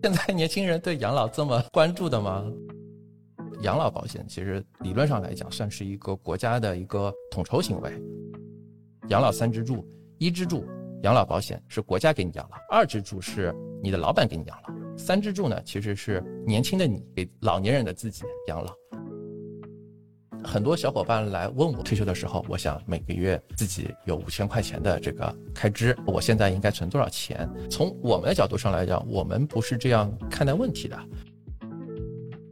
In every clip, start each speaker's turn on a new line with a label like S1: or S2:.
S1: 现在年轻人对养老这么关注的吗？养老保险其实理论上来讲，算是一个国家的一个统筹行为。养老三支柱，一支柱养老保险是国家给你养老，二支柱是你的老板给你养老，三支柱呢其实是年轻的你给老年人的自己养老。很多小伙伴来问我退休的时候，我想每个月自己有五千块钱的这个开支，我现在应该存多少钱？从我们的角度上来讲，我们不是这样看待问题的。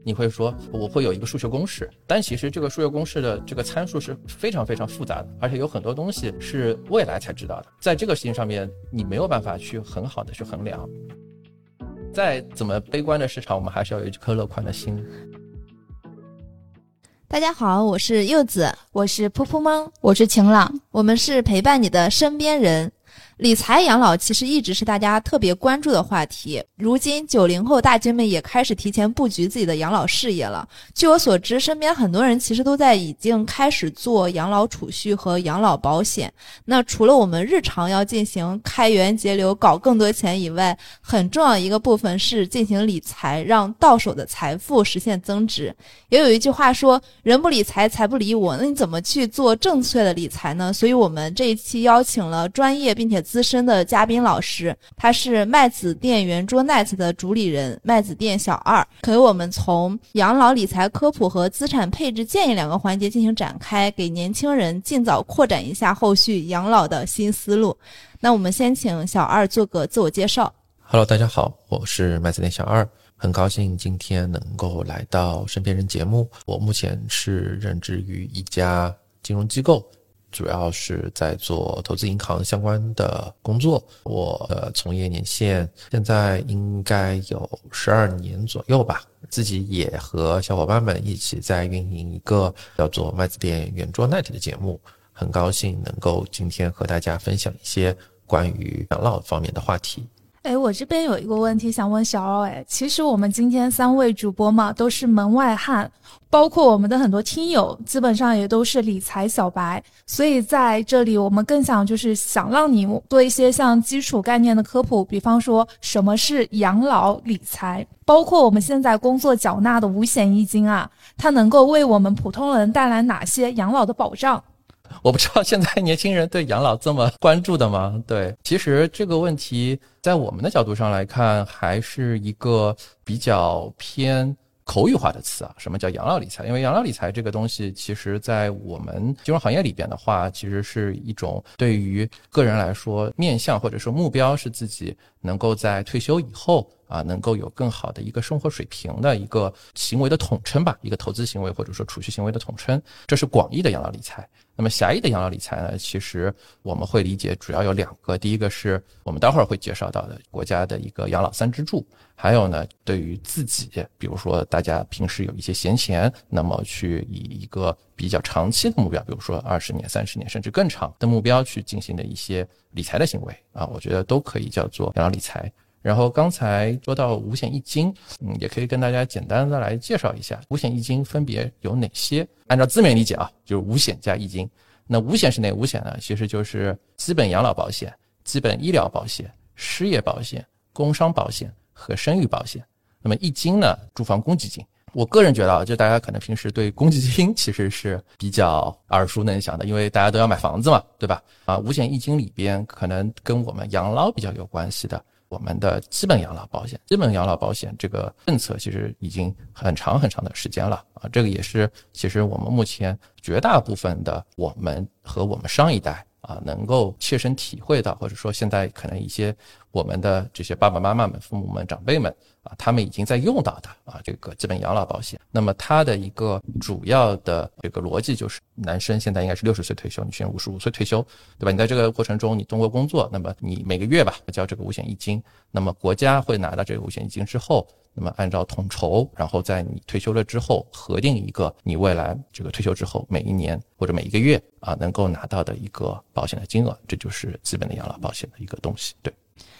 S1: 你会说我会有一个数学公式，但其实这个数学公式的这个参数是非常非常复杂的，而且有很多东西是未来才知道的。在这个事情上面，你没有办法去很好的去衡量。再怎么悲观的市场，我们还是要有一颗乐观的心。
S2: 大家好，我是柚子，
S3: 我是噗噗猫，
S4: 我是晴朗，
S2: 我们是陪伴你的身边人。理财养老其实一直是大家特别关注的话题。如今九零后大军们也开始提前布局自己的养老事业了。据我所知，身边很多人其实都在已经开始做养老储蓄和养老保险。那除了我们日常要进行开源节流、搞更多钱以外，很重要一个部分是进行理财，让到手的财富实现增值。也有一句话说：“人不理财，财不理我。”那你怎么去做正确的理财呢？所以我们这一期邀请了专业并且资深的嘉宾老师，他是麦子店圆桌 Net 的主理人麦子店小二，给我们从养老理财科普和资产配置建议两个环节进行展开，给年轻人尽早扩展一下后续养老的新思路。那我们先请小二做个自我介绍。
S1: Hello，大家好，我是麦子店小二，很高兴今天能够来到身边人节目。我目前是任职于一家金融机构。主要是在做投资银行相关的工作，我的从业年限现在应该有十二年左右吧。自己也和小伙伴们一起在运营一个叫做麦子店圆桌 Night 的节目，很高兴能够今天和大家分享一些关于养老方面的话题。
S3: 哎，我这边有一个问题想问小奥。哎，其实我们今天三位主播嘛，都是门外汉，包括我们的很多听友，基本上也都是理财小白。所以在这里，我们更想就是想让你做一些像基础概念的科普，比方说什么是养老理财，包括我们现在工作缴纳的五险一金啊，它能够为我们普通人带来哪些养老的保障？
S1: 我不知道现在年轻人对养老这么关注的吗？对，其实这个问题在我们的角度上来看，还是一个比较偏口语化的词啊。什么叫养老理财？因为养老理财这个东西，其实在我们金融行业里边的话，其实是一种对于个人来说面向或者说目标是自己能够在退休以后啊，能够有更好的一个生活水平的一个行为的统称吧，一个投资行为或者说储蓄行为的统称，这是广义的养老理财。那么狭义的养老理财呢？其实我们会理解主要有两个，第一个是我们待会儿会介绍到的国家的一个养老三支柱，还有呢，对于自己，比如说大家平时有一些闲钱，那么去以一个比较长期的目标，比如说二十年、三十年甚至更长的目标去进行的一些理财的行为啊，我觉得都可以叫做养老理财。然后刚才说到五险一金，嗯，也可以跟大家简单的来介绍一下五险一金分别有哪些。按照字面理解啊，就是五险加一金。那五险是哪五险呢？其实就是基本养老保险、基本医疗保险、失业保险、工伤保险和生育保险。那么一金呢，住房公积金。我个人觉得啊，就大家可能平时对公积金其实是比较耳熟能详的，因为大家都要买房子嘛，对吧？啊，五险一金里边可能跟我们养老比较有关系的。我们的基本养老保险，基本养老保险这个政策其实已经很长很长的时间了啊，这个也是其实我们目前绝大部分的我们和我们上一代啊能够切身体会到，或者说现在可能一些我们的这些爸爸妈妈们、父母们、长辈们。啊，他们已经在用到的啊，这个基本养老保险。那么它的一个主要的这个逻辑就是，男生现在应该是六十岁退休，女生五十五岁退休，对吧？你在这个过程中，你通过工作，那么你每个月吧交这个五险一金，那么国家会拿到这个五险一金之后，那么按照统筹，然后在你退休了之后核定一个你未来这个退休之后每一年或者每一个月啊能够拿到的一个保险的金额，这就是基本的养老保险的一个东西，对。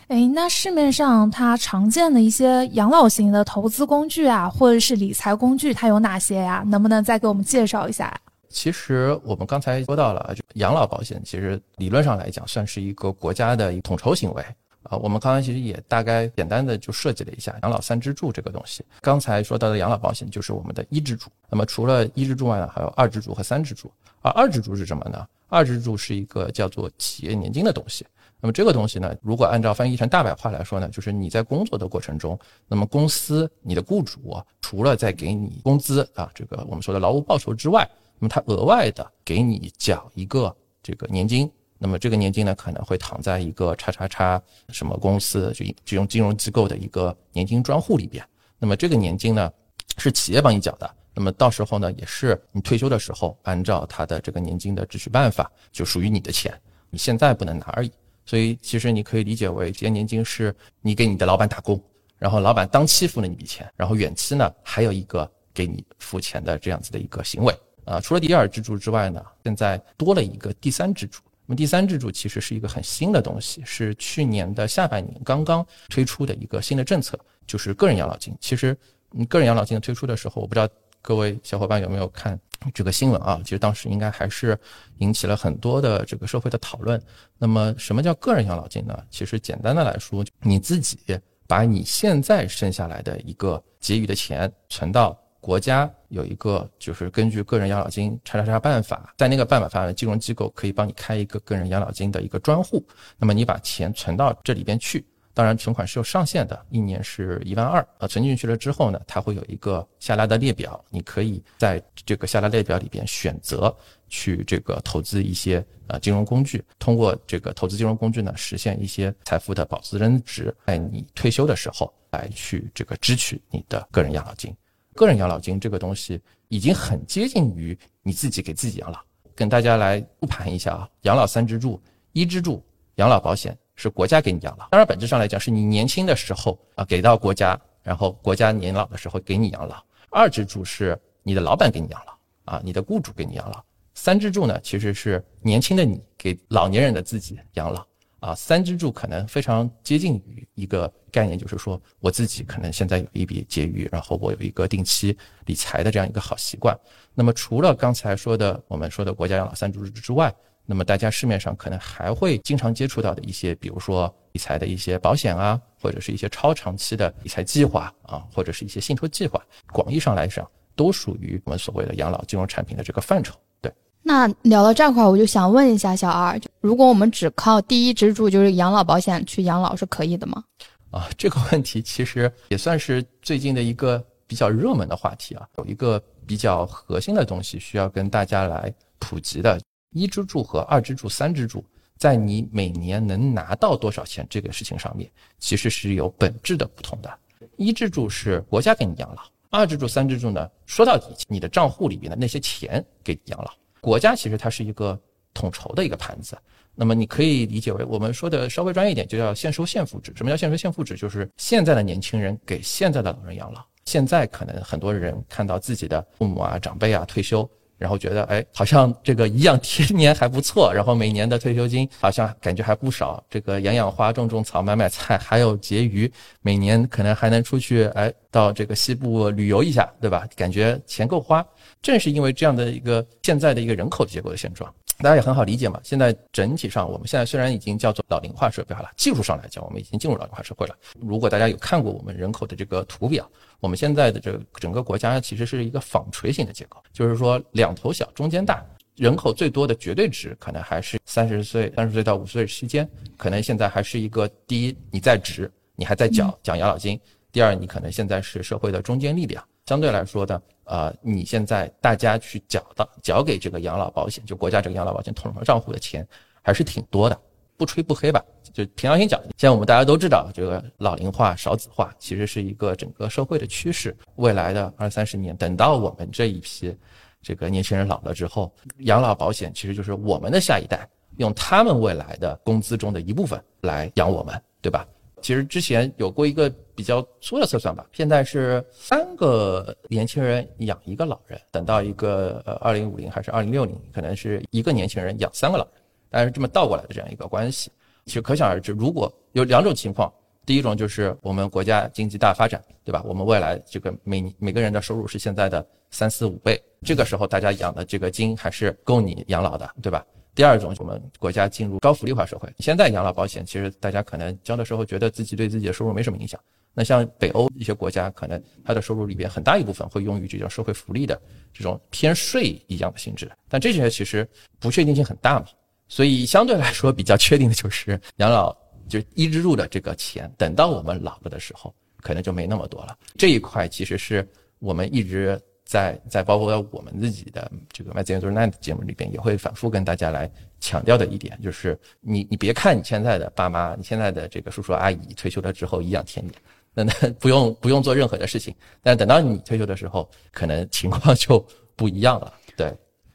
S3: 哎，那市面上它常见的一些养老型的投资工具啊，或者是理财工具，它有哪些呀？能不能再给我们介绍一下？
S1: 其实我们刚才说到了，就养老保险，其实理论上来讲，算是一个国家的统筹行为啊，我们刚才其实也大概简单的就设计了一下养老三支柱这个东西。刚才说到的养老保险就是我们的一支柱，那么除了一支柱外呢，还有二支柱和三支柱。而二支柱是什么呢？二支柱是一个叫做企业年金的东西。那么这个东西呢，如果按照翻译成大白话来说呢，就是你在工作的过程中，那么公司你的雇主除了在给你工资啊，这个我们说的劳务报酬之外，那么他额外的给你缴一个这个年金。那么这个年金呢，可能会躺在一个叉叉叉什么公司就这种金融机构的一个年金专户里边。那么这个年金呢，是企业帮你缴的。那么到时候呢，也是你退休的时候，按照他的这个年金的支取办法，就属于你的钱。你现在不能拿而已。所以其实你可以理解为，这些年金是你给你的老板打工，然后老板当期付了你一笔钱，然后远期呢还有一个给你付钱的这样子的一个行为啊。除了第二支柱之外呢，现在多了一个第三支柱。那么第三支柱其实是一个很新的东西，是去年的下半年刚刚推出的一个新的政策，就是个人养老金。其实，你，个人养老金的推出的时候，我不知道各位小伙伴有没有看这个新闻啊？其实当时应该还是引起了很多的这个社会的讨论。那么，什么叫个人养老金呢？其实简单的来说，你自己把你现在剩下来的一个结余的钱存到。国家有一个，就是根据个人养老金查查查办法，在那个办法范围，金融机构可以帮你开一个个人养老金的一个专户。那么你把钱存到这里边去，当然存款是有上限的，一年是一万二。啊，存进去了之后呢，它会有一个下拉的列表，你可以在这个下拉列表里边选择去这个投资一些呃金融工具，通过这个投资金融工具呢，实现一些财富的保值增值，在你退休的时候来去这个支取你的个人养老金。个人养老金这个东西已经很接近于你自己给自己养老。跟大家来复盘一下啊，养老三支柱，一支柱养老保险是国家给你养老，当然本质上来讲是你年轻的时候啊给到国家，然后国家年老的时候给你养老。二支柱是你的老板给你养老啊，你的雇主给你养老。三支柱呢其实是年轻的你给老年人的自己养老。啊，三支柱可能非常接近于一个概念，就是说我自己可能现在有一笔结余，然后我有一个定期理财的这样一个好习惯。那么除了刚才说的我们说的国家养老三支柱之外，那么大家市面上可能还会经常接触到的一些，比如说理财的一些保险啊，或者是一些超长期的理财计划啊，或者是一些信托计划，广义上来讲都属于我们所谓的养老金融产品的这个范畴。
S4: 对那聊到这块儿，我就想问一下小二，如果我们只靠第一支柱，就是养老保险去养老，是可以的吗？
S1: 啊，这个问题其实也算是最近的一个比较热门的话题啊。有一个比较核心的东西需要跟大家来普及的：一支柱和二支柱、三支柱，在你每年能拿到多少钱这个事情上面，其实是有本质的不同的。一支柱是国家给你养老，二支柱、三支柱呢，说到底，你的账户里边的那些钱给你养老。国家其实它是一个统筹的一个盘子，那么你可以理解为我们说的稍微专业一点，就叫现收现付制。什么叫现收现付制？就是现在的年轻人给现在的老人养老。现在可能很多人看到自己的父母啊、长辈啊退休。然后觉得，哎，好像这个颐养天年还不错，然后每年的退休金好像感觉还不少，这个养养花、种种草、买买菜，还有结余，每年可能还能出去，哎，到这个西部旅游一下，对吧？感觉钱够花。正是因为这样的一个现在的一个人口结构的现状。大家也很好理解嘛。现在整体上，我们现在虽然已经叫做老龄化社会了，技术上来讲，我们已经进入老龄化社会了。如果大家有看过我们人口的这个图表，我们现在的这个整个国家其实是一个纺锤形的结构，就是说两头小，中间大。人口最多的绝对值可能还是三十岁，三十岁到五十岁期间，可能现在还是一个第一，你在职，你还在缴缴养老金；第二，你可能现在是社会的中坚力量。相对来说的，呃，你现在大家去缴的缴给这个养老保险，就国家这个养老保险统筹账户的钱，还是挺多的。不吹不黑吧，就平常心讲，现在我们大家都知道，这个老龄化、少子化其实是一个整个社会的趋势。未来的二三十年，等到我们这一批这个年轻人老了之后，养老保险其实就是我们的下一代用他们未来的工资中的一部分来养我们，对吧？其实之前有过一个比较粗的测算吧，现在是三个年轻人养一个老人，等到一个呃二零五零还是二零六零，可能是一个年轻人养三个老人，但是这么倒过来的这样一个关系，其实可想而知，如果有两种情况，第一种就是我们国家经济大发展，对吧？我们未来这个每每个人的收入是现在的三四五倍，这个时候大家养的这个金还是够你养老的，对吧？第二种，我们国家进入高福利化社会。现在养老保险其实大家可能交的时候觉得自己对自己的收入没什么影响。那像北欧一些国家，可能它的收入里边很大一部分会用于这种社会福利的这种偏税一样的性质。但这些其实不确定性很大嘛，所以相对来说比较确定的就是 养老就一支入的这个钱，等到我们老了的时候，可能就没那么多了。这一块其实是我们一直。在在包括我们自己的这个《My Zero Net 节目里边，也会反复跟大家来强调的一点，就是你你别看你现在的爸妈，你现在的这个叔叔阿姨退休了之后颐养天年，那那不用不用做任何的事情，但等到你退休的时候，可能情况就不一样了，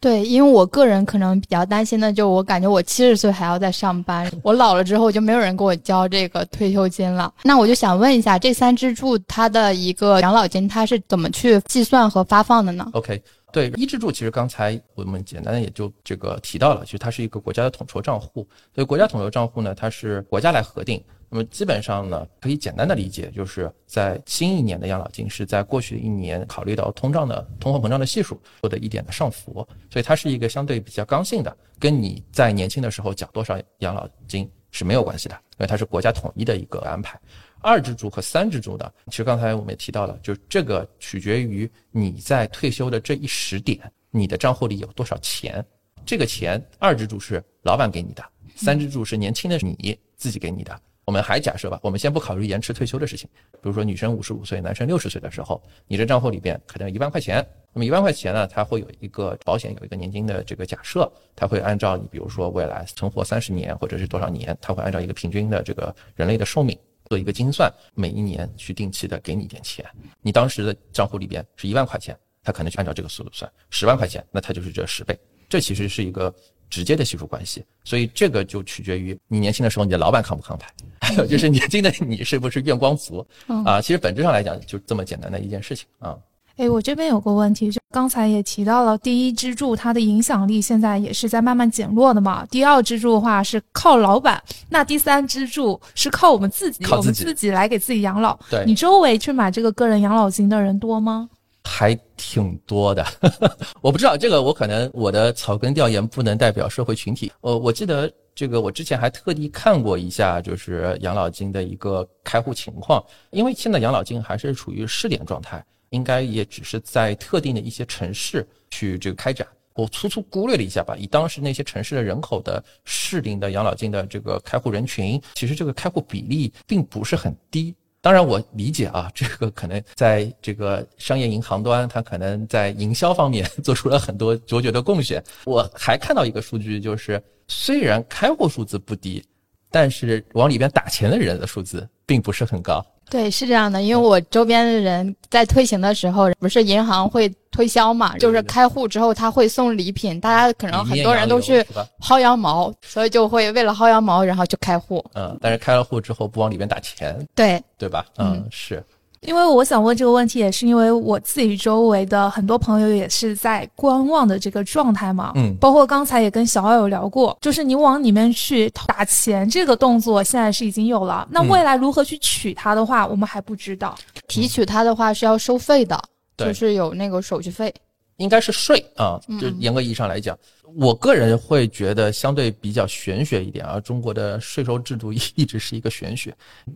S1: 对。
S4: 因为我个人可能比较担心的，就我感觉我七十岁还要在上班，我老了之后就没有人给我交这个退休金了。那我就想问一下，这三支柱它的一个养老金，它是怎么去计算和发放的呢
S1: ？OK，对，一支柱其实刚才我们简单的也就这个提到了，其实它是一个国家的统筹账户，所以国家统筹账户呢，它是国家来核定。那么基本上呢，可以简单的理解，就是在新一年的养老金是在过去的一年考虑到通胀的通货膨胀的系数做的一点的上浮，所以它是一个相对比较刚性的，跟你在年轻的时候缴多少养老金是没有关系的，因为它是国家统一的一个安排。二支柱和三支柱的，其实刚才我们也提到了，就是这个取决于你在退休的这一时点，你的账户里有多少钱。这个钱，二支柱是老板给你的，三支柱是年轻的你自己给你的。我们还假设吧，我们先不考虑延迟退休的事情。比如说，女生五十五岁，男生六十岁的时候，你这账户里边可能一万块钱。那么一万块钱呢，它会有一个保险有一个年金的这个假设，它会按照你比如说未来存活三十年或者是多少年，它会按照一个平均的这个人类的寿命做一个精算，每一年去定期的给你一点钱。你当时的账户里边是一万块钱，它可能就按照这个速度算十万块钱，那它就是这十倍。这其实是一个。直接的系数关系，所以这个就取决于你年轻的时候你的老板抗不抗牌，还有就是年轻的你是不是愿光族啊？其实本质上来讲就这么简单的一件事情啊。
S3: 哎，我这边有个问题，就刚才也提到了，第一支柱它的影响力现在也是在慢慢减弱的嘛。第二支柱的话是靠老板，那第三支柱是靠我们自己，靠我们自己来给自己养老。
S1: 对
S3: 你周围去买这个个人养老金的人多吗？
S1: 还挺多的，我不知道这个，我可能我的草根调研不能代表社会群体。我我记得这个，我之前还特地看过一下，就是养老金的一个开户情况，因为现在养老金还是处于试点状态，应该也只是在特定的一些城市去这个开展。我粗粗估略了一下吧，以当时那些城市的人口的适龄的养老金的这个开户人群，其实这个开户比例并不是很低。当然，我理解啊，这个可能在这个商业银行端，它可能在营销方面做出了很多卓绝的贡献。我还看到一个数据，就是虽然开户数字不低，但是往里边打钱的人的数字并不是很高。
S4: 对，是这样的，因为我周边的人在推行的时候，不是银行会推销嘛，就是开户之后他会送礼品，大家可能很多人都去薅羊毛，所以就会为了薅羊毛，然后就开户。
S1: 嗯，但是开了户之后不往里面打钱，
S4: 对
S1: 对吧？嗯，是。
S3: 因为我想问这个问题，也是因为我自己周围的很多朋友也是在观望的这个状态嘛。
S1: 嗯，
S3: 包括刚才也跟小奥有聊过，就是你往里面去打钱这个动作，现在是已经有了。那未来如何去取它的话，我们还不知道。
S4: 提取它的话是要收费的，就是有那个手续费。
S1: 应该是税啊，就严格意义上来讲，我个人会觉得相对比较玄学一点啊。中国的税收制度 一一直是一个玄学。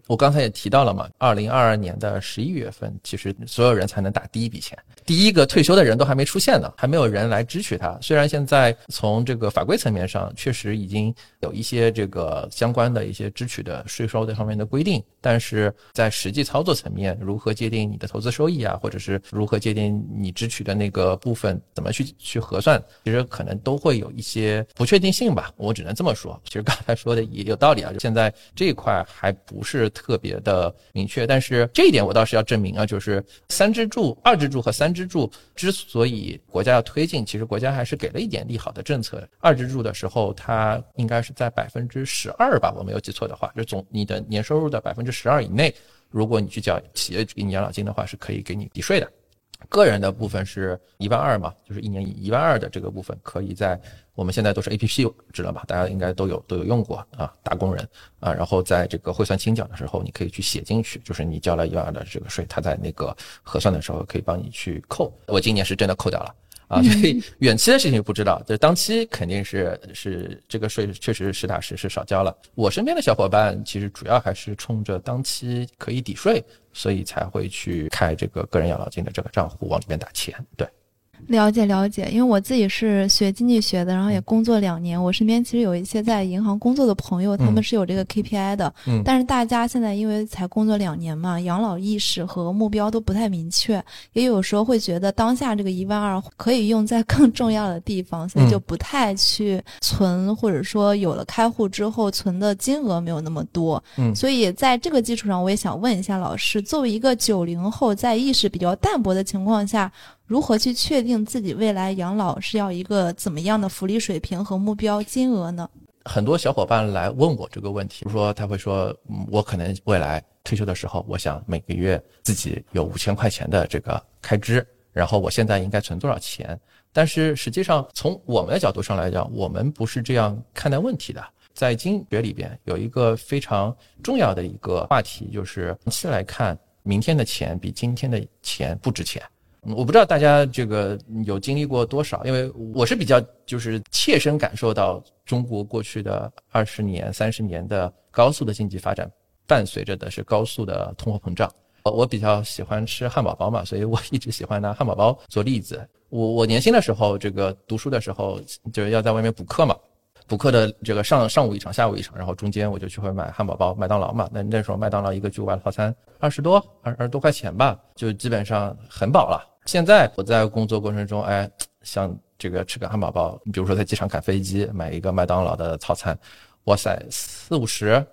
S1: 我刚才也提到了嘛，二零二二年的十一月份，其实所有人才能打第一笔钱。第一个退休的人都还没出现呢，还没有人来支取它。虽然现在从这个法规层面上确实已经有一些这个相关的一些支取的税收这方面的规定，但是在实际操作层面，如何界定你的投资收益啊，或者是如何界定你支取的那个部分怎么去去核算，其实可能都会有一些不确定性吧。我只能这么说。其实刚才说的也有道理啊，现在这一块还不是特别的明确，但是这一点我倒是要证明啊，就是三支柱、二支柱和三。支柱之所以国家要推进，其实国家还是给了一点利好的政策。二支柱的时候，它应该是在百分之十二吧，我没有记错的话，就总你的年收入的百分之十二以内，如果你去缴企业给你养老金的话，是可以给你抵税的。个人的部分是一万二嘛，就是一年一万二的这个部分，可以在我们现在都是 A P P 知道吧？大家应该都有都有用过啊，打工人啊，然后在这个汇算清缴的时候，你可以去写进去，就是你交了一万二的这个税，他在那个核算的时候可以帮你去扣。我今年是真的扣掉了啊，所以远期的事情不知道，就当期肯定是是这个税确实实打实是少交了。我身边的小伙伴其实主要还是冲着当期可以抵税，所以才会去开这个个人养老金的这个账户往里面打钱。对。
S2: 了解了解，因为我自己是学经济学的，然后也工作两年。我身边其实有一些在银行工作的朋友，他们是有这个 KPI 的。
S1: 嗯，
S2: 但是大家现在因为才工作两年嘛，养老意识和目标都不太明确，也有时候会觉得当下这个一万二可以用在更重要的地方，所以就不太去存，或者说有了开户之后存的金额没有那么多。
S1: 嗯，
S2: 所以在这个基础上，我也想问一下老师，作为一个九零后，在意识比较淡薄的情况下。如何去确定自己未来养老是要一个怎么样的福利水平和目标金额呢？
S1: 很多小伙伴来问我这个问题，比如说他会说，我可能未来退休的时候，我想每个月自己有五千块钱的这个开支，然后我现在应该存多少钱？但是实际上从我们的角度上来讲，我们不是这样看待问题的。在经济学里边有一个非常重要的一个话题，就是长期来看，明天的钱比今天的钱不值钱。我不知道大家这个有经历过多少，因为我是比较就是切身感受到中国过去的二十年、三十年的高速的经济发展，伴随着的是高速的通货膨胀。我我比较喜欢吃汉堡包嘛，所以我一直喜欢拿汉堡包做例子。我我年轻的时候，这个读书的时候就是要在外面补课嘛。补课的这个上上午一场，下午一场，然后中间我就去会买汉堡包，麦当劳嘛。那那时候麦当劳一个巨无霸套餐二十多二二十多块钱吧，就基本上很饱了。现在我在工作过程中，哎，像这个吃个汉堡包，你比如说在机场赶飞机买一个麦当劳的套餐，哇塞，四五十，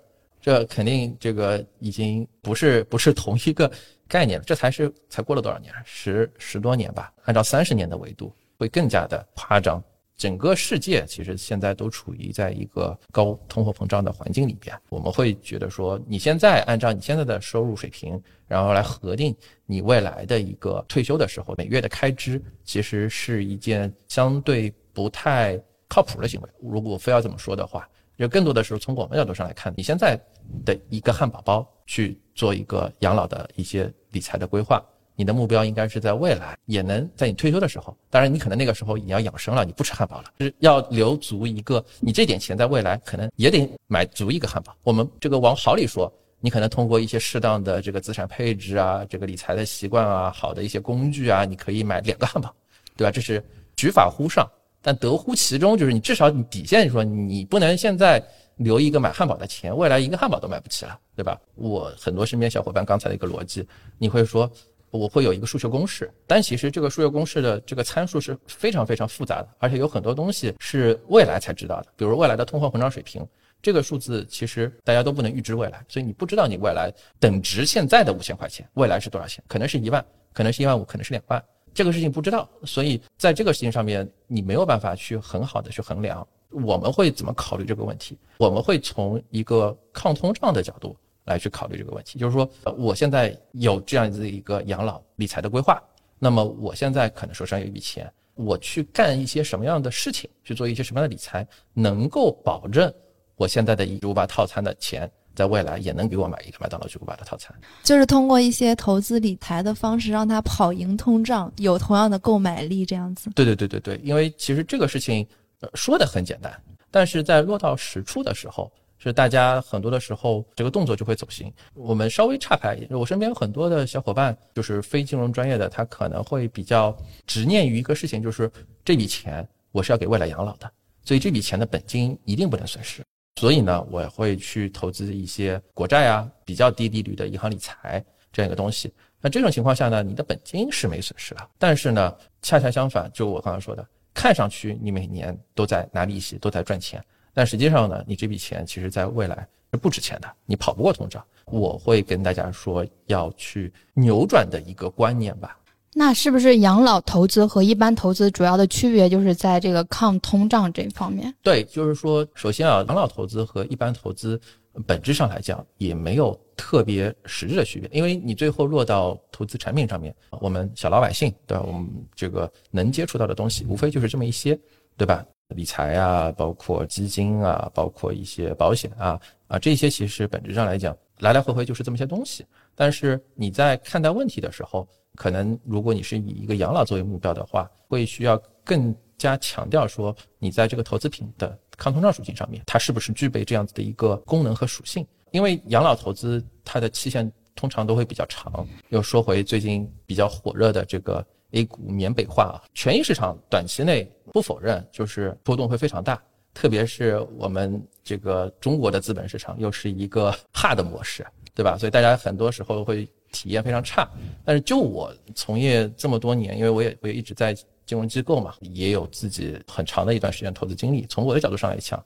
S1: 这肯定这个已经不是不是同一个概念了。这才是才过了多少年？十十多年吧。按照三十年的维度，会更加的夸张。整个世界其实现在都处于在一个高通货膨胀的环境里边，我们会觉得说，你现在按照你现在的收入水平，然后来核定你未来的一个退休的时候每月的开支，其实是一件相对不太靠谱的行为。如果非要这么说的话，就更多的时候从我们角度上来看，你现在的一个汉堡包去做一个养老的一些理财的规划。你的目标应该是在未来也能在你退休的时候，当然你可能那个时候你要养生了，你不吃汉堡了，是要留足一个你这点钱在未来可能也得买足一个汉堡。我们这个往好里说，你可能通过一些适当的这个资产配置啊，这个理财的习惯啊，好的一些工具啊，你可以买两个汉堡，对吧？这是举法乎上，但得乎其中，就是你至少你底线说你不能现在留一个买汉堡的钱，未来一个汉堡都买不起了，对吧？我很多身边小伙伴刚才的一个逻辑，你会说。我会有一个数学公式，但其实这个数学公式的这个参数是非常非常复杂的，而且有很多东西是未来才知道的，比如未来的通货膨胀水平，这个数字其实大家都不能预知未来，所以你不知道你未来等值现在的五千块钱未来是多少钱，可能是一万，可能是一万五，可能是两万，这个事情不知道，所以在这个事情上面你没有办法去很好的去衡量。我们会怎么考虑这个问题？我们会从一个抗通胀的角度。来去考虑这个问题，就是说，我现在有这样子的一个养老理财的规划，那么我现在可能手上有一笔钱，我去干一些什么样的事情，去做一些什么样的理财，能够保证我现在的一五八套餐的钱，在未来也能给我买一个麦当劳巨无霸的套餐，
S2: 就是通过一些投资理财的方式，让它跑赢通胀，有同样的购买力，这样子。
S1: 对对对对对，因为其实这个事情，呃，说的很简单，但是在落到实处的时候。是大家很多的时候，这个动作就会走形。我们稍微岔开一点，我身边有很多的小伙伴，就是非金融专业的，他可能会比较执念于一个事情，就是这笔钱我是要给未来养老的，所以这笔钱的本金一定不能损失。所以呢，我会去投资一些国债啊，比较低利率的银行理财这样一个东西。那这种情况下呢，你的本金是没损失的，但是呢，恰恰相反，就我刚才说的，看上去你每年都在拿利息，都在赚钱。但实际上呢，你这笔钱其实在未来是不值钱的，你跑不过通胀。我会跟大家说，要去扭转的一个观念吧。
S4: 那是不是养老投资和一般投资主要的区别就是在这个抗通胀这方面？
S1: 对，就是说，首先啊，养老投资和一般投资本质上来讲也没有特别实质的区别，因为你最后落到投资产品上面，我们小老百姓对吧？我们这个能接触到的东西，无非就是这么一些，对吧？理财啊，包括基金啊，包括一些保险啊，啊，这些其实本质上来讲，来来回回就是这么些东西。但是你在看待问题的时候，可能如果你是以一个养老作为目标的话，会需要更加强调说你在这个投资品的抗通胀属性上面，它是不是具备这样子的一个功能和属性？因为养老投资它的期限通常都会比较长。又说回最近比较火热的这个 A 股缅北化啊，权益市场短期内不否认就是波动会非常大，特别是我们这个中国的资本市场又是一个 hard 模式，对吧？所以大家很多时候会体验非常差。但是就我从业这么多年，因为我也我也一直在金融机构嘛，也有自己很长的一段时间投资经历。从我的角度上来讲，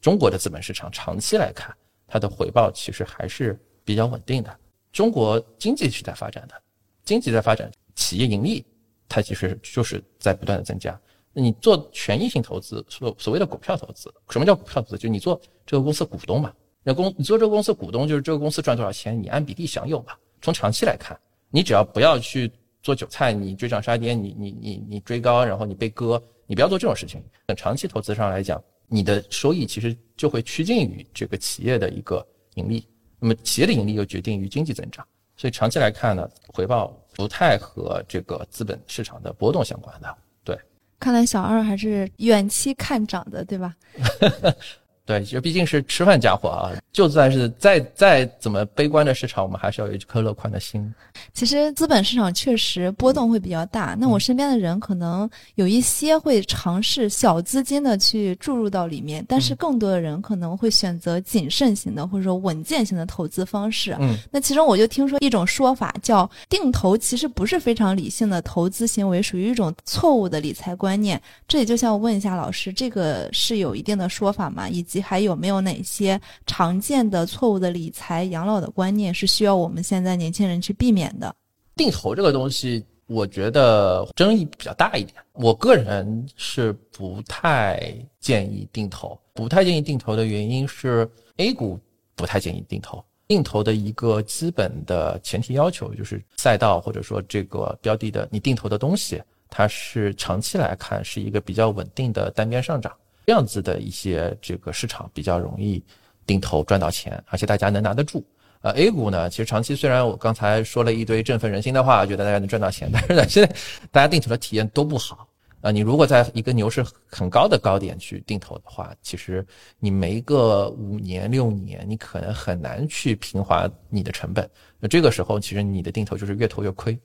S1: 中国的资本市场长期来看，它的回报其实还是比较稳定的。中国经济是在发展的，经济在发展，企业盈利它其实就是在不断的增加。你做权益性投资，所所谓的股票投资，什么叫股票投资？就你做这个公司股东嘛。那公你做这个公司股东，就是这个公司赚多少钱，你按比例享有嘛。从长期来看，你只要不要去做韭菜，你追涨杀跌，你你你你追高，然后你被割，你不要做这种事情。等长期投资上来讲，你的收益其实就会趋近于这个企业的一个盈利。那么企业的盈利又决定于经济增长，所以长期来看呢，回报不太和这个资本市场的波动相关的。对，
S2: 看来小二还是远期看涨的，对吧？
S1: 对，就毕竟是吃饭家伙啊，就算是再再怎么悲观的市场，我们还是要有一颗乐观的心。
S2: 其实资本市场确实波动会比较大，那我身边的人可能有一些会尝试小资金的去注入到里面，但是更多的人可能会选择谨慎型的或者说稳健型的投资方式。
S1: 嗯，
S2: 那其中我就听说一种说法叫定投，其实不是非常理性的投资行为，属于一种错误的理财观念。这里就想问一下老师，这个是有一定的说法吗？以及还有没有哪些常见的错误的理财养老的观念是需要我们现在年轻人去避免的？
S1: 定投这个东西，我觉得争议比较大一点。我个人是不太建议定投，不太建议定投的原因是 A 股不太建议定投。定投的一个基本的前提要求就是赛道或者说这个标的的你定投的东西，它是长期来看是一个比较稳定的单边上涨。这样子的一些这个市场比较容易定投赚到钱，而且大家能拿得住。呃，A 股呢，其实长期虽然我刚才说了一堆振奋人心的话，觉得大家能赚到钱，但是呢，现在大家定投的体验都不好。啊，你如果在一个牛市很高的高点去定投的话，其实你没个五年六年，你可能很难去平滑你的成本。那这个时候，其实你的定投就是越投越亏。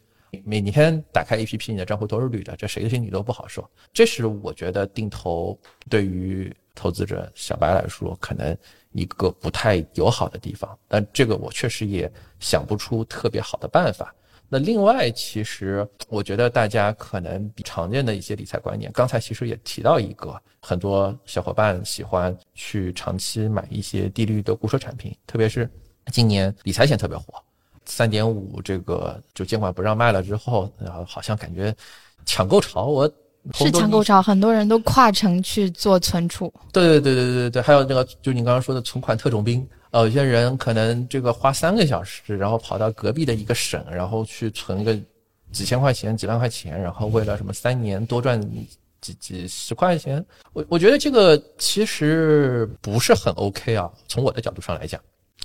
S1: 每天打开 APP，你的账户都是绿的，这谁的心里都不好受。这是我觉得定投对于投资者小白来说，可能一个不太友好的地方。但这个我确实也想不出特别好的办法。那另外，其实我觉得大家可能比常见的一些理财观念，刚才其实也提到一个，很多小伙伴喜欢去长期买一些低利率的固收产品，特别是今年理财险特别火。三点五这个就监管不让卖了之后，然后好像感觉抢购潮，我
S4: 是抢购潮，很多人都跨城去做存储。
S1: 对对对对对对对，还有那个就你刚刚说的存款特种兵，呃，有些人可能这个花三个小时，然后跑到隔壁的一个省，然后去存个几千块钱、几万块钱，然后为了什么三年多赚几几十块钱，我我觉得这个其实不是很 OK 啊。从我的角度上来讲，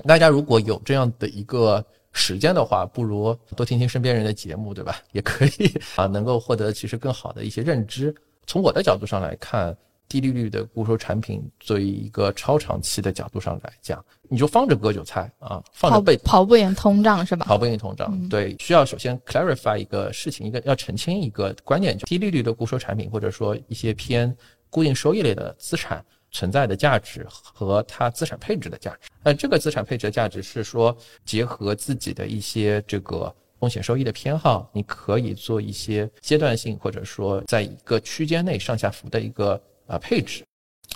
S1: 大家如果有这样的一个。时间的话，不如多听听身边人的节目，对吧？也可以啊，能够获得其实更好的一些认知。从我的角度上来看，低利率的固收产品，作为一个超长期的角度上来讲，你就放着割韭菜啊，放着被
S4: 跑不赢通胀是吧？
S1: 跑不赢通胀，对，需要首先 clarify 一个事情，一个要澄清一个观念，就低利率的固收产品，或者说一些偏固定收益类的资产。存在的价值和它资产配置的价值，那这个资产配置的价值是说结合自己的一些这个风险收益的偏好，你可以做一些阶段性或者说在一个区间内上下浮的一个啊配置，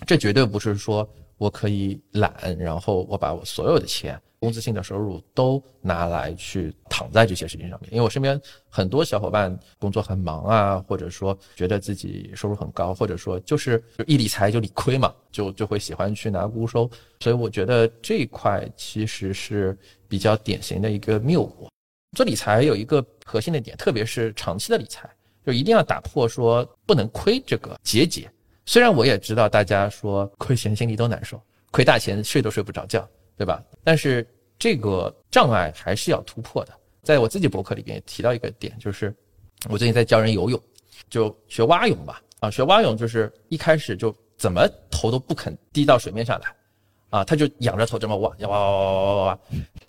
S1: 这绝对不是说我可以懒，然后我把我所有的钱。工资性的收入都拿来去躺在这些事情上面，因为我身边很多小伙伴工作很忙啊，或者说觉得自己收入很高，或者说就是一理财就理亏嘛，就就会喜欢去拿固收，所以我觉得这一块其实是比较典型的一个谬误。做理财有一个核心的点，特别是长期的理财，就一定要打破说不能亏这个结节。虽然我也知道大家说亏钱心里都难受，亏大钱睡都睡不着觉。对吧？但是这个障碍还是要突破的。在我自己博客里边也提到一个点，就是我最近在教人游泳，就学蛙泳吧。啊，学蛙泳就是一开始就怎么头都不肯低到水面上来，啊，他就仰着头这么挖，挖挖挖挖挖挖挖。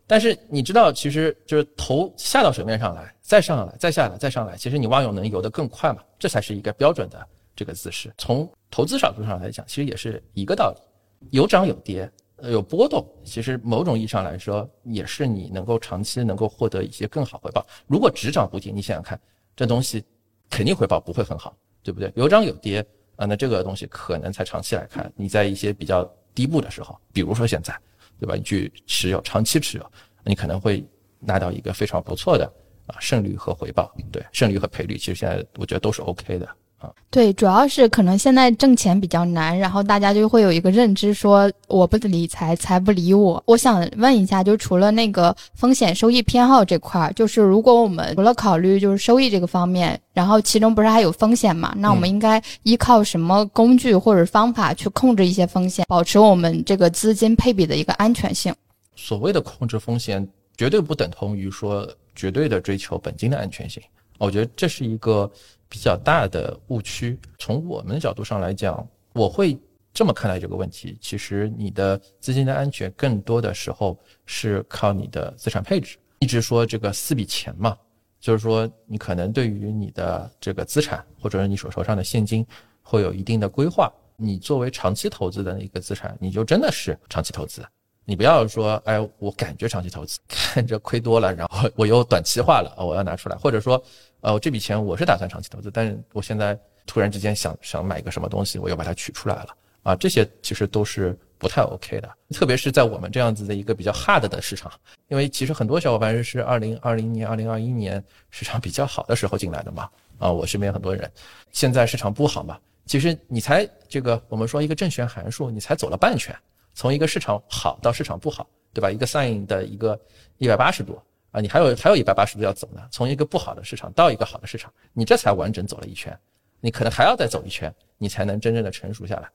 S1: 但是你知道，其实就是头下到水面上来，再上来，再下来，再上来，其实你蛙泳能游得更快嘛？这才是一个标准的这个姿势。从投资角度上来讲，其实也是一个道理，有涨有跌，有波动。其实某种意义上来说，也是你能够长期能够获得一些更好回报。如果只涨不跌，你想想看，这东西肯定回报不会很好。对不对？有涨有跌啊，那这个东西可能才长期来看，你在一些比较低部的时候，比如说现在，对吧？你去持有，长期持有，你可能会拿到一个非常不错的啊胜率和回报。对，胜率和赔率，其实现在我觉得都是 OK 的。啊，
S4: 对，主要是可能现在挣钱比较难，然后大家就会有一个认知，说我不理财，财不理我。我想问一下，就除了那个风险收益偏好这块儿，就是如果我们除了考虑就是收益这个方面，然后其中不是还有风险嘛？那我们应该依靠什么工具或者方法去控制一些风险，保持我们这个资金配比的一个安全性？
S1: 所谓的控制风险，绝对不等同于说绝对的追求本金的安全性。我觉得这是一个。比较大的误区，从我们的角度上来讲，我会这么看待这个问题。其实你的资金的安全，更多的时候是靠你的资产配置。一直说这个四笔钱嘛，就是说你可能对于你的这个资产，或者是你手头上的现金，会有一定的规划。你作为长期投资的一个资产，你就真的是长期投资。你不要说，哎，我感觉长期投资，看着亏多了，然后我又短期化了，我要拿出来，或者说。呃，这笔钱我是打算长期投资，但是我现在突然之间想想买个什么东西，我又把它取出来了啊，这些其实都是不太 OK 的，特别是在我们这样子的一个比较 hard 的市场，因为其实很多小伙伴是二零二零年、二零二一年市场比较好的时候进来的嘛，啊，我身边很多人，现在市场不好嘛，其实你才这个我们说一个正弦函数，你才走了半圈，从一个市场好到市场不好，对吧？一个 sin 的一个一百八十度。啊，你还有还有一百八十度要走呢，从一个不好的市场到一个好的市场，你这才完整走了一圈，你可能还要再走一圈，你才能真正的成熟下来。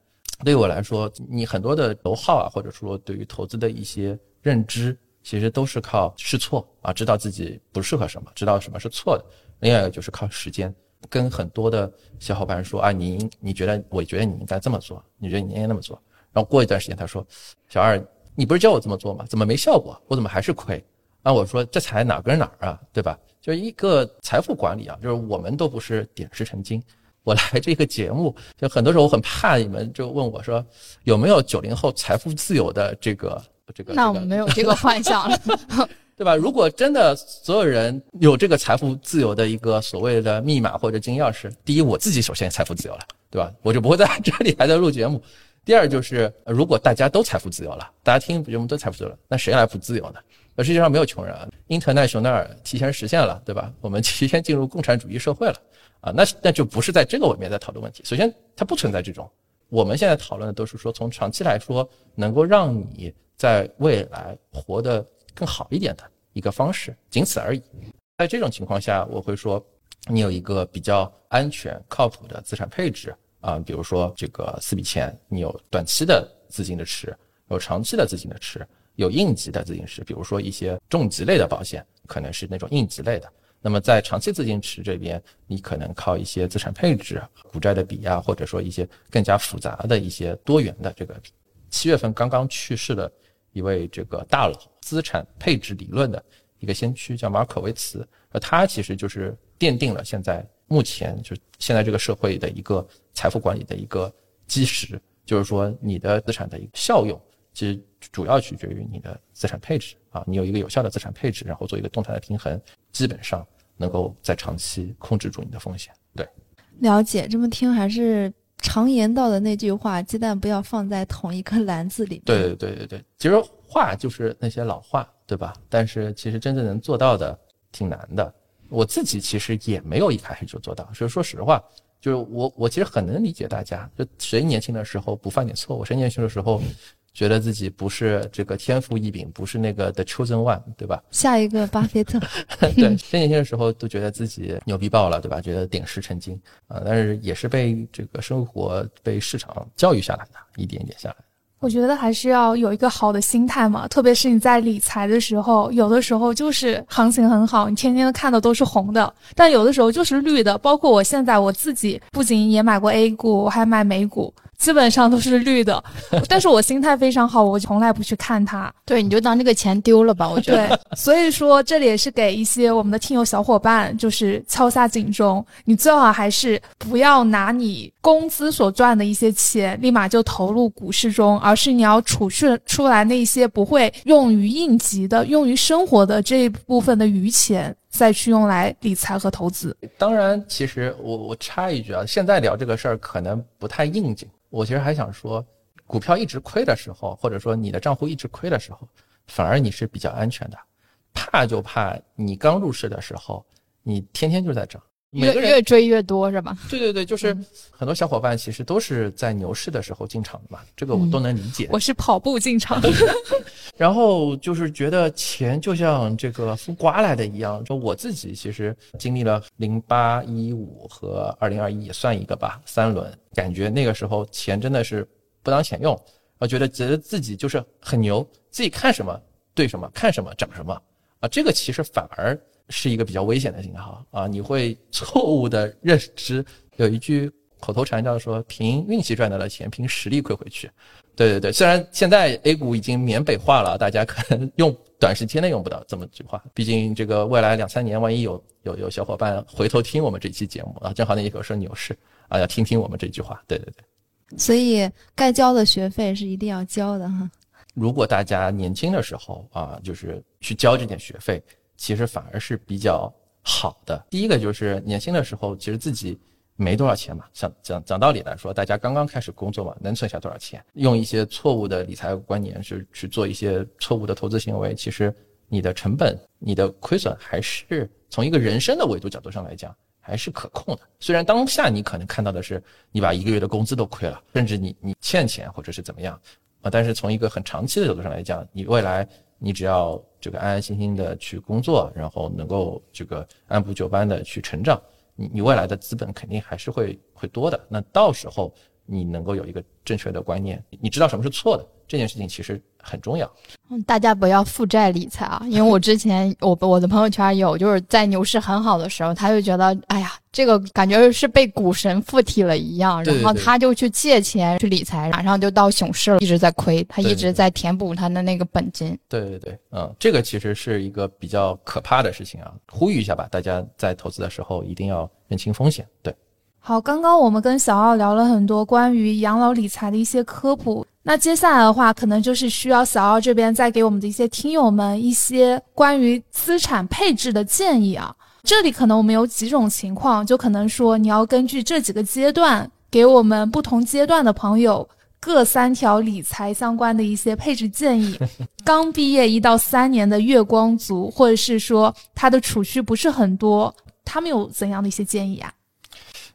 S1: 对我来说，你很多的楼号啊，或者说对于投资的一些认知，其实都是靠试错啊，知道自己不适合什么，知道什么是错的。另外一个就是靠时间，跟很多的小伙伴说啊，你你觉得我觉得你应该这么做，你觉得你应该那么做，然后过一段时间他说，小二，你不是教我这么做吗？怎么没效果？我怎么还是亏？那我说这才哪跟哪儿啊，对吧？就一个财富管理啊，就是我们都不是点石成金。我来这个节目，就很多时候我很怕你们就问我说，有没有九零后财富自由的这个这个？
S4: 那我们没有这个幻想了，
S1: 对吧？如果真的所有人有这个财富自由的一个所谓的密码或者金钥匙，第一我自己首先财富自由了，对吧？我就不会在这里还在录节目。第二就是，如果大家都财富自由了，大家听节目都财富自由了，那谁来不自由呢？而世界上没有穷人啊，英特奈熊那儿提前实现了，对吧？我们提前进入共产主义社会了，啊，那那就不是在这个层面在讨论问题。首先，它不存在这种，我们现在讨论的都是说从长期来说，能够让你在未来活得更好一点的一个方式，仅此而已。在这种情况下，我会说，你有一个比较安全、靠谱的资产配置啊，比如说这个四笔钱，你有短期的资金的持，有长期的资金的持。有应急的资金池，比如说一些重疾类的保险，可能是那种应急类的。那么在长期资金池这边，你可能靠一些资产配置、股债的比啊，或者说一些更加复杂的一些多元的这个。七月份刚刚去世的一位这个大佬，资产配置理论的一个先驱，叫马可维茨，那他其实就是奠定了现在目前就现在这个社会的一个财富管理的一个基石，就是说你的资产的一个效用。其实主要取决于你的资产配置啊，你有一个有效的资产配置，然后做一个动态的平衡，基本上能够在长期控制住你的风险。对，
S2: 了解。这么听还是常言道的那句话：鸡蛋不要放在同一个篮子里。
S1: 对对对对对，其实话就是那些老话，对吧？但是其实真正能做到的挺难的。我自己其实也没有一开始就做到。所以说实话，就是我我其实很能理解大家，就谁年轻的时候不犯点错误？谁年轻的时候？觉得自己不是这个天赋异禀，不是那个 the chosen one，对吧？
S2: 下一个巴菲特。
S1: 对，最年轻的时候都觉得自己牛逼爆了，对吧？觉得点石成金啊，但是也是被这个生活、被市场教育下来的，一点一点下来。
S3: 我觉得还是要有一个好的心态嘛，特别是你在理财的时候，有的时候就是行情很好，你天天看的都是红的，但有的时候就是绿的。包括我现在我自己，不仅也买过 A 股，我还买美股。基本上都是绿的，但是我心态非常好，我从来不去看它。
S4: 对，你就当这个钱丢了吧，我觉得。
S3: 对，所以说这里也是给一些我们的听友小伙伴，就是敲下警钟，你最好还是不要拿你工资所赚的一些钱立马就投入股市中，而是你要储蓄出来那些不会用于应急的、用于生活的这一部分的余钱，再去用来理财和投资。
S1: 当然，其实我我插一句啊，现在聊这个事儿可能不太应景。我其实还想说，股票一直亏的时候，或者说你的账户一直亏的时候，反而你是比较安全的。怕就怕你刚入市的时候，你天天就在涨。
S4: 越越追越多是吧？
S1: 对对对，就是很多小伙伴其实都是在牛市的时候进场的嘛，这个我都能理解。
S3: 我是跑步进场，
S1: 然后就是觉得钱就像这个风刮来的一样。就我自己其实经历了零八一五和二零二一也算一个吧，三轮，感觉那个时候钱真的是不当钱用，我觉得觉得自己就是很牛，自己看什么对什么，看什么涨什么啊，这个其实反而。是一个比较危险的信号啊！你会错误的认知。有一句口头禅叫说：“凭运气赚到的钱，凭实力亏回去。”对对对，虽然现在 A 股已经缅北化了，大家可能用短时间内用不到这么句话。毕竟这个未来两三年，万一有有有小伙伴回头听我们这期节目啊，正好那一会儿是牛市啊，要听听我们这句话。对对对，
S2: 所以该交的学费是一定要交的哈。
S1: 如果大家年轻的时候啊，就是去交这点学费。其实反而是比较好的。第一个就是年轻的时候，其实自己没多少钱嘛。讲讲讲道理来说，大家刚刚开始工作嘛，能存下多少钱？用一些错误的理财观念去去做一些错误的投资行为，其实你的成本、你的亏损还是从一个人生的维度角度上来讲，还是可控的。虽然当下你可能看到的是你把一个月的工资都亏了，甚至你你欠钱或者是怎么样啊，但是从一个很长期的角度上来讲，你未来。你只要这个安安心心的去工作，然后能够这个按部就班的去成长，你你未来的资本肯定还是会会多的。那到时候你能够有一个正确的观念，你知道什么是错的，这件事情其实。很重要，
S4: 嗯，大家不要负债理财啊！因为我之前我我的朋友圈有，就是在牛市很好的时候，他就觉得，哎呀，这个感觉是被股神附体了一样，然后他就去借钱去理财，马上就到熊市了，一直在亏，他一直在填补他的那个本金。
S1: 对对对，嗯，这个其实是一个比较可怕的事情啊！呼吁一下吧，大家在投资的时候一定要认清风险。对，
S3: 好，刚刚我们跟小奥聊了很多关于养老理财的一些科普。那接下来的话，可能就是需要小奥这边再给我们的一些听友们一些关于资产配置的建议啊。这里可能我们有几种情况，就可能说你要根据这几个阶段，给我们不同阶段的朋友各三条理财相关的一些配置建议。刚毕业一到三年的月光族，或者是说他的储蓄不是很多，他们有怎样的一些建议啊？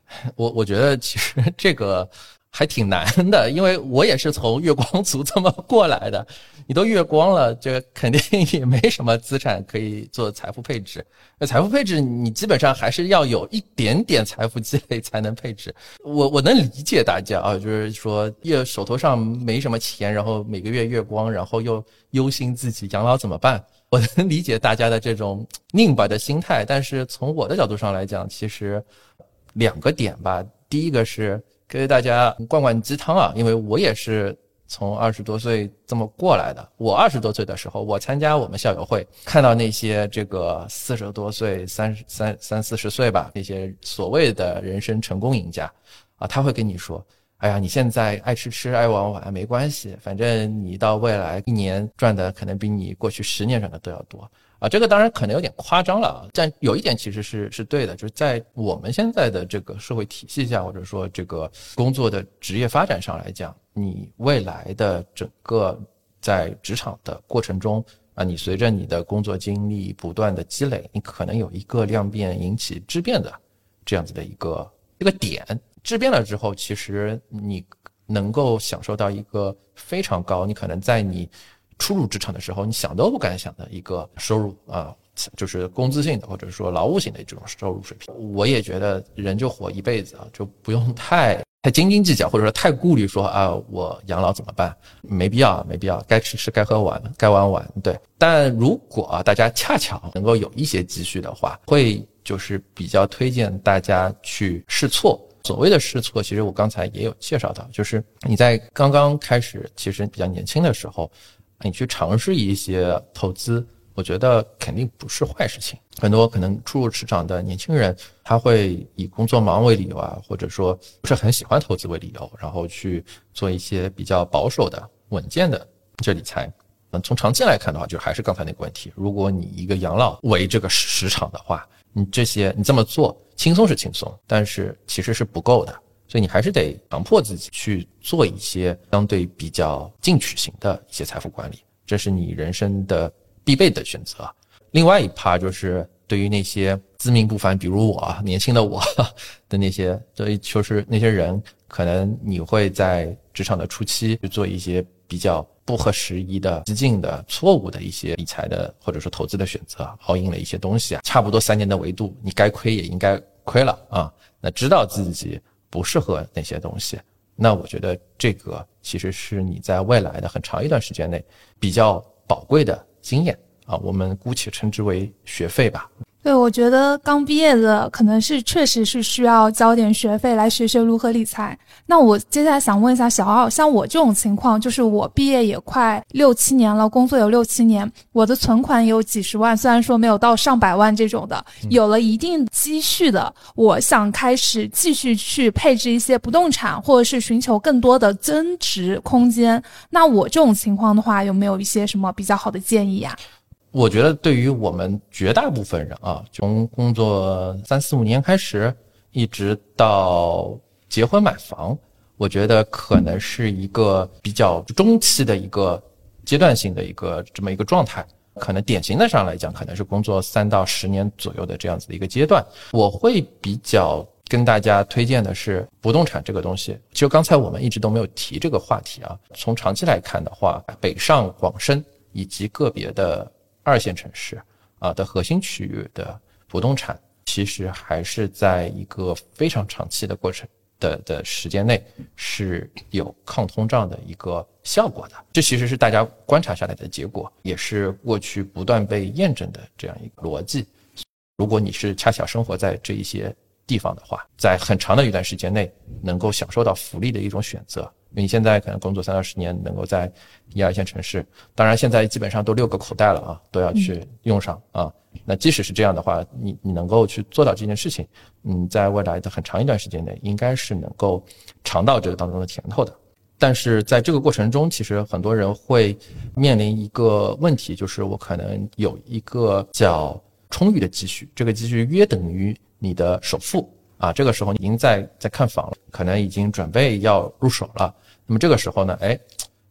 S1: 我我觉得其实这个。还挺难的，因为我也是从月光族这么过来的。你都月光了，这肯定也没什么资产可以做财富配置。那财富配置，你基本上还是要有一点点财富积累才能配置。我我能理解大家啊，就是说月手头上没什么钱，然后每个月月光，然后又忧心自己养老怎么办。我能理解大家的这种拧巴的心态，但是从我的角度上来讲，其实两个点吧。第一个是。给大家灌灌鸡汤啊，因为我也是从二十多岁这么过来的。我二十多岁的时候，我参加我们校友会，看到那些这个四十多岁、三三三四十岁吧，那些所谓的人生成功赢家，啊，他会跟你说：“哎呀，你现在爱吃吃爱玩玩没关系，反正你到未来一年赚的可能比你过去十年赚的都要多。”啊，这个当然可能有点夸张了啊，但有一点其实是是对的，就是在我们现在的这个社会体系下，或者说这个工作的职业发展上来讲，你未来的整个在职场的过程中啊，你随着你的工作经历不断的积累，你可能有一个量变引起质变的这样子的一个一个点，质变了之后，其实你能够享受到一个非常高，你可能在你。初入职场的时候，你想都不敢想的一个收入啊，就是工资性的或者说劳务性的这种收入水平。我也觉得人就活一辈子啊，就不用太 太斤斤计较，或者说太顾虑说啊，我养老怎么办？没必要，没必要，该吃吃，该喝玩，该玩玩。对，但如果大家恰巧能够有一些积蓄的话，会就是比较推荐大家去试错。所谓的试错，其实我刚才也有介绍到，就是你在刚刚开始，其实比较年轻的时候，你去尝试一些投资。我觉得肯定不是坏事情。很多可能初入职场的年轻人，他会以工作忙为理由啊，或者说不是很喜欢投资为理由，然后去做一些比较保守的、稳健的这理财。嗯，从长期来看的话，就还是刚才那个问题：如果你一个养老为这个时长的话，你这些你这么做轻松是轻松，但是其实是不够的。所以你还是得强迫自己去做一些相对比较进取型的一些财富管理，这是你人生的。必备的选择。另外一趴就是对于那些自命不凡，比如我年轻的我的那些，所以就是那些人，可能你会在职场的初期去做一些比较不合时宜的、激进的、错误的一些理财的或者说投资的选择，，all in 了一些东西啊。差不多三年的维度，你该亏也应该亏了啊。那知道自己不适合那些东西，那我觉得这个其实是你在未来的很长一段时间内比较宝贵的。经验啊，我们姑且称之为学费吧。
S3: 对，我觉得刚毕业的可能是确实是需要交点学费来学学如何理财。那我接下来想问一下小奥，像我这种情况，就是我毕业也快六七年了，工作有六七年，我的存款有几十万，虽然说没有到上百万这种的，有了一定积蓄的，我想开始继续去配置一些不动产，或者是寻求更多的增值空间。那我这种情况的话，有没有一些什么比较好的建议呀？
S1: 我觉得对于我们绝大部分人啊，从工作三四五年开始，一直到结婚买房，我觉得可能是一个比较中期的一个阶段性的一个这么一个状态。可能典型的上来讲，可能是工作三到十年左右的这样子的一个阶段。我会比较跟大家推荐的是不动产这个东西。其实刚才我们一直都没有提这个话题啊。从长期来看的话，北上广深以及个别的。二线城市啊的核心区域的不动产，其实还是在一个非常长期的过程的的时间内是有抗通胀的一个效果的。这其实是大家观察下来的结果，也是过去不断被验证的这样一个逻辑。如果你是恰巧生活在这一些地方的话，在很长的一段时间内能够享受到福利的一种选择。你现在可能工作三到十年，能够在一二线城市，当然现在基本上都六个口袋了啊，都要去用上啊。那即使是这样的话，你你能够去做到这件事情，嗯，在未来的很长一段时间内，应该是能够尝到这个当中的甜头的。但是在这个过程中，其实很多人会面临一个问题，就是我可能有一个叫充裕的积蓄，这个积蓄约等于你的首付。啊，这个时候已经在在看房了，可能已经准备要入手了。那么这个时候呢，哎，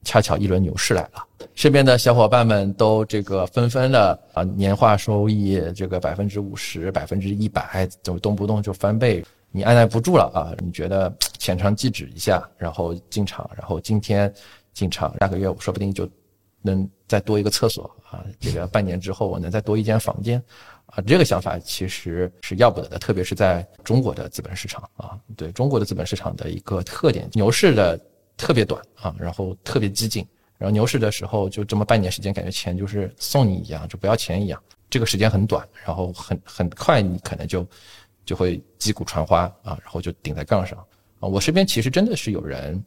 S1: 恰巧一轮牛市来了，身边的小伙伴们都这个纷纷的啊，年化收益这个百分之五十、百分之一百，就动不动就翻倍，你按耐不住了啊！你觉得浅尝即止一下，然后进场，然后今天进场，下个月我说不定就能再多一个厕所啊，这个半年之后我能再多一间房间。啊，这个想法其实是要不得的，特别是在中国的资本市场啊。对中国的资本市场的一个特点，牛市的特别短啊，然后特别激进，然后牛市的时候就这么半年时间，感觉钱就是送你一样，就不要钱一样。这个时间很短，然后很很快，你可能就就会击鼓传花啊，然后就顶在杠上啊。我身边其实真的是有人，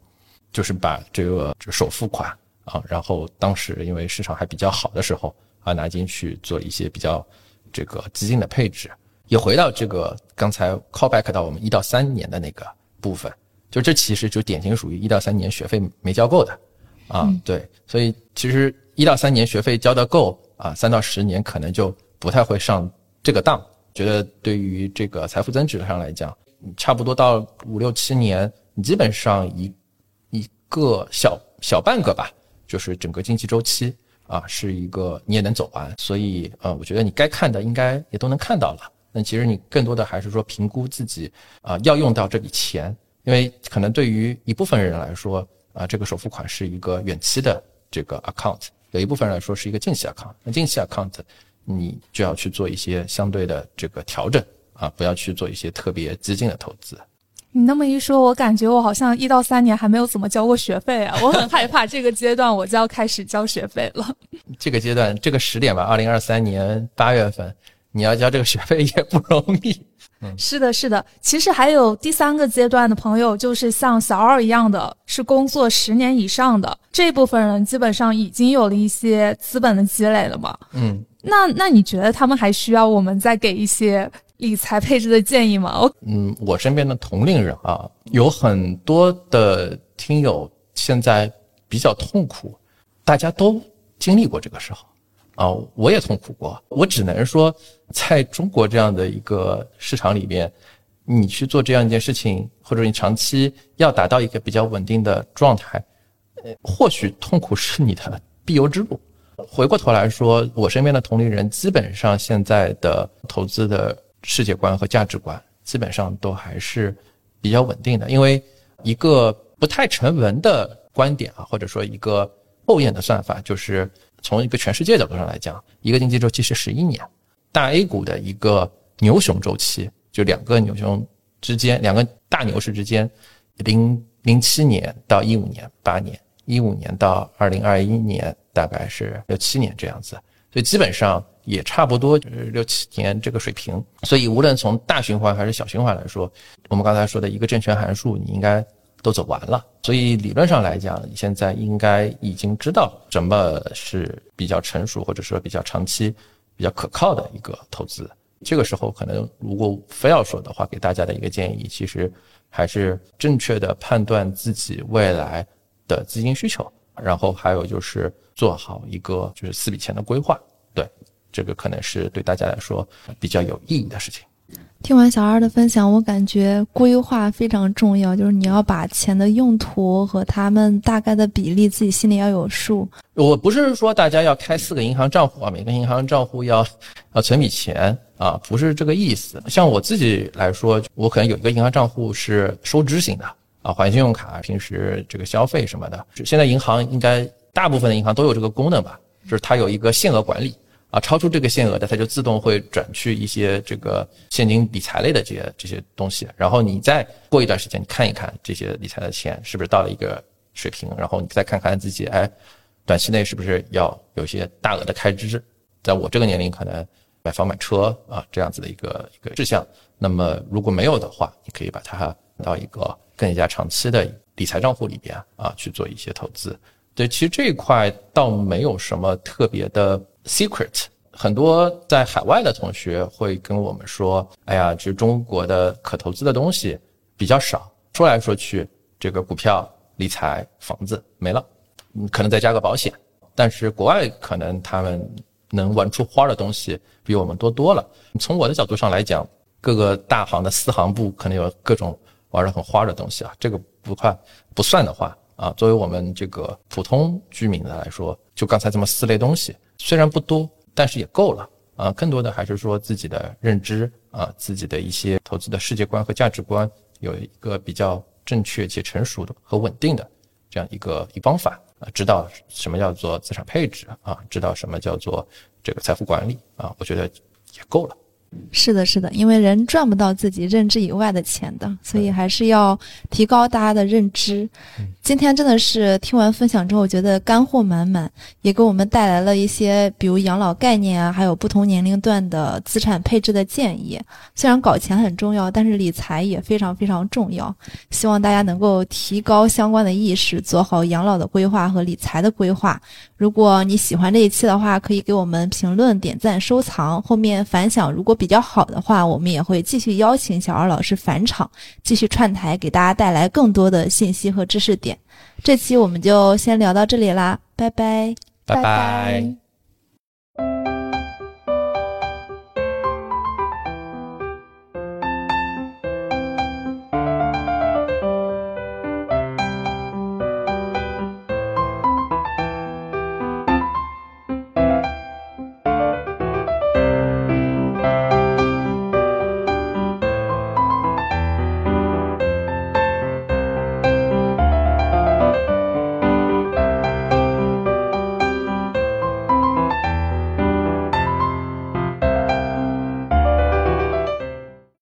S1: 就是把这个首付款啊，然后当时因为市场还比较好的时候啊，拿进去做一些比较。这个基金的配置也回到这个刚才 call back 到我们一到三年的那个部分，就这其实就典型属于一到三年学费没交够的啊，对，所以其实一到三年学费交的够啊，三到十年可能就不太会上这个当。觉得对于这个财富增值上来讲，差不多到五六七年，你基本上一一个小小半个吧，就是整个经济周期。啊，是一个你也能走完，所以呃，我觉得你该看的应该也都能看到了。那其实你更多的还是说评估自己啊要用到这笔钱，因为可能对于一部分人来说啊，这个首付款是一个远期的这个 account，有一部分人来说是一个近期 account。那近期 account 你就要去做一些相对的这个调整啊，不要去做一些特别激进的投资。
S3: 你那么一说，我感觉我好像一到三年还没有怎么交过学费啊，我很害怕这个阶段我就要开始交学费了。
S1: 这个阶段这个时点吧，二零二三年八月份，你要交这个学费也不容易。
S3: 嗯是的，是的。其实还有第三个阶段的朋友，就是像小二一样的，是工作十年以上的这部分人，基本上已经有了一些资本的积累了嘛。
S1: 嗯，
S3: 那那你觉得他们还需要我们再给一些理财配置的建议吗？我
S1: 嗯，我身边的同龄人啊，有很多的听友现在比较痛苦，大家都经历过这个时候啊，我也痛苦过。我只能说，在中国这样的一个市场里边，你去做这样一件事情，或者你长期要达到一个比较稳定的状态，呃，或许痛苦是你的必由之路。回过头来说，我身边的同龄人基本上现在的投资的世界观和价值观，基本上都还是比较稳定的。因为一个不太成文的观点啊，或者说一个后验的算法，就是从一个全世界角度上来讲，一个经济周期是十一年，大 A 股的一个牛熊周期，就两个牛熊之间，两个大牛市之间，零零七年到一五年八年，一五年到二零二一年大概是六七年这样子，所以基本上也差不多就是六七年这个水平。所以无论从大循环还是小循环来说，我们刚才说的一个正确函数，你应该都走完了。所以理论上来讲，你现在应该已经知道什么是比较成熟或者说比较长期、比较可靠的一个投资。这个时候，可能如果非要说的话，给大家的一个建议，其实还是正确的判断自己未来的资金需求，然后还有就是做好一个就是四笔钱的规划。对，这个可能是对大家来说比较有意义的事情。
S2: 听完小二的分享，我感觉规划非常重要，就是你要把钱的用途和他们大概的比例自己心里要有数。
S1: 我不是说大家要开四个银行账户啊，每个银行账户要要存笔钱啊，不是这个意思。像我自己来说，我可能有一个银行账户是收支型的啊，还信用卡、平时这个消费什么的。现在银行应该大部分的银行都有这个功能吧，就是它有一个限额管理。啊，超出这个限额的，它就自动会转去一些这个现金理财类的这些这些东西。然后你再过一段时间，你看一看这些理财的钱是不是到了一个水平，然后你再看看自己，哎，短期内是不是要有些大额的开支？在我这个年龄，可能买房买车啊这样子的一个一个志向。那么如果没有的话，你可以把它到一个更加长期的理财账户里边啊去做一些投资。对，其实这一块倒没有什么特别的。Secret，很多在海外的同学会跟我们说：“哎呀，其实中国的可投资的东西比较少，说来说去，这个股票、理财、房子没了，嗯，可能再加个保险。但是国外可能他们能玩出花的东西比我们多多了。从我的角度上来讲，各个大行的私行部可能有各种玩的很花的东西啊，这个不算不算的话啊，作为我们这个普通居民的来说，就刚才这么四类东西。”虽然不多，但是也够了啊！更多的还是说自己的认知啊，自己的一些投资的世界观和价值观有一个比较正确且成熟的和稳定的这样一个一方法啊，知道什么叫做资产配置啊，知道什么叫做这个财富管理啊，我觉得也够了。
S2: 是的，是的，因为人赚不到自己认知以外的钱的，所以还是要提高大家的认知。今天真的是听完分享之后，觉得干货满满，也给我们带来了一些比如养老概念啊，还有不同年龄段的资产配置的建议。虽然搞钱很重要，但是理财也非常非常重要。希望大家能够提高相关的意识，做好养老的规划和理财的规划。如果你喜欢这一期的话，可以给我们评论、点赞、收藏。后面反响如果比较好的话，我们也会继续邀请小二老师返场，继续串台，给大家带来更多的信息和知识点。这期我们就先聊到这里啦，拜拜，
S1: 拜拜。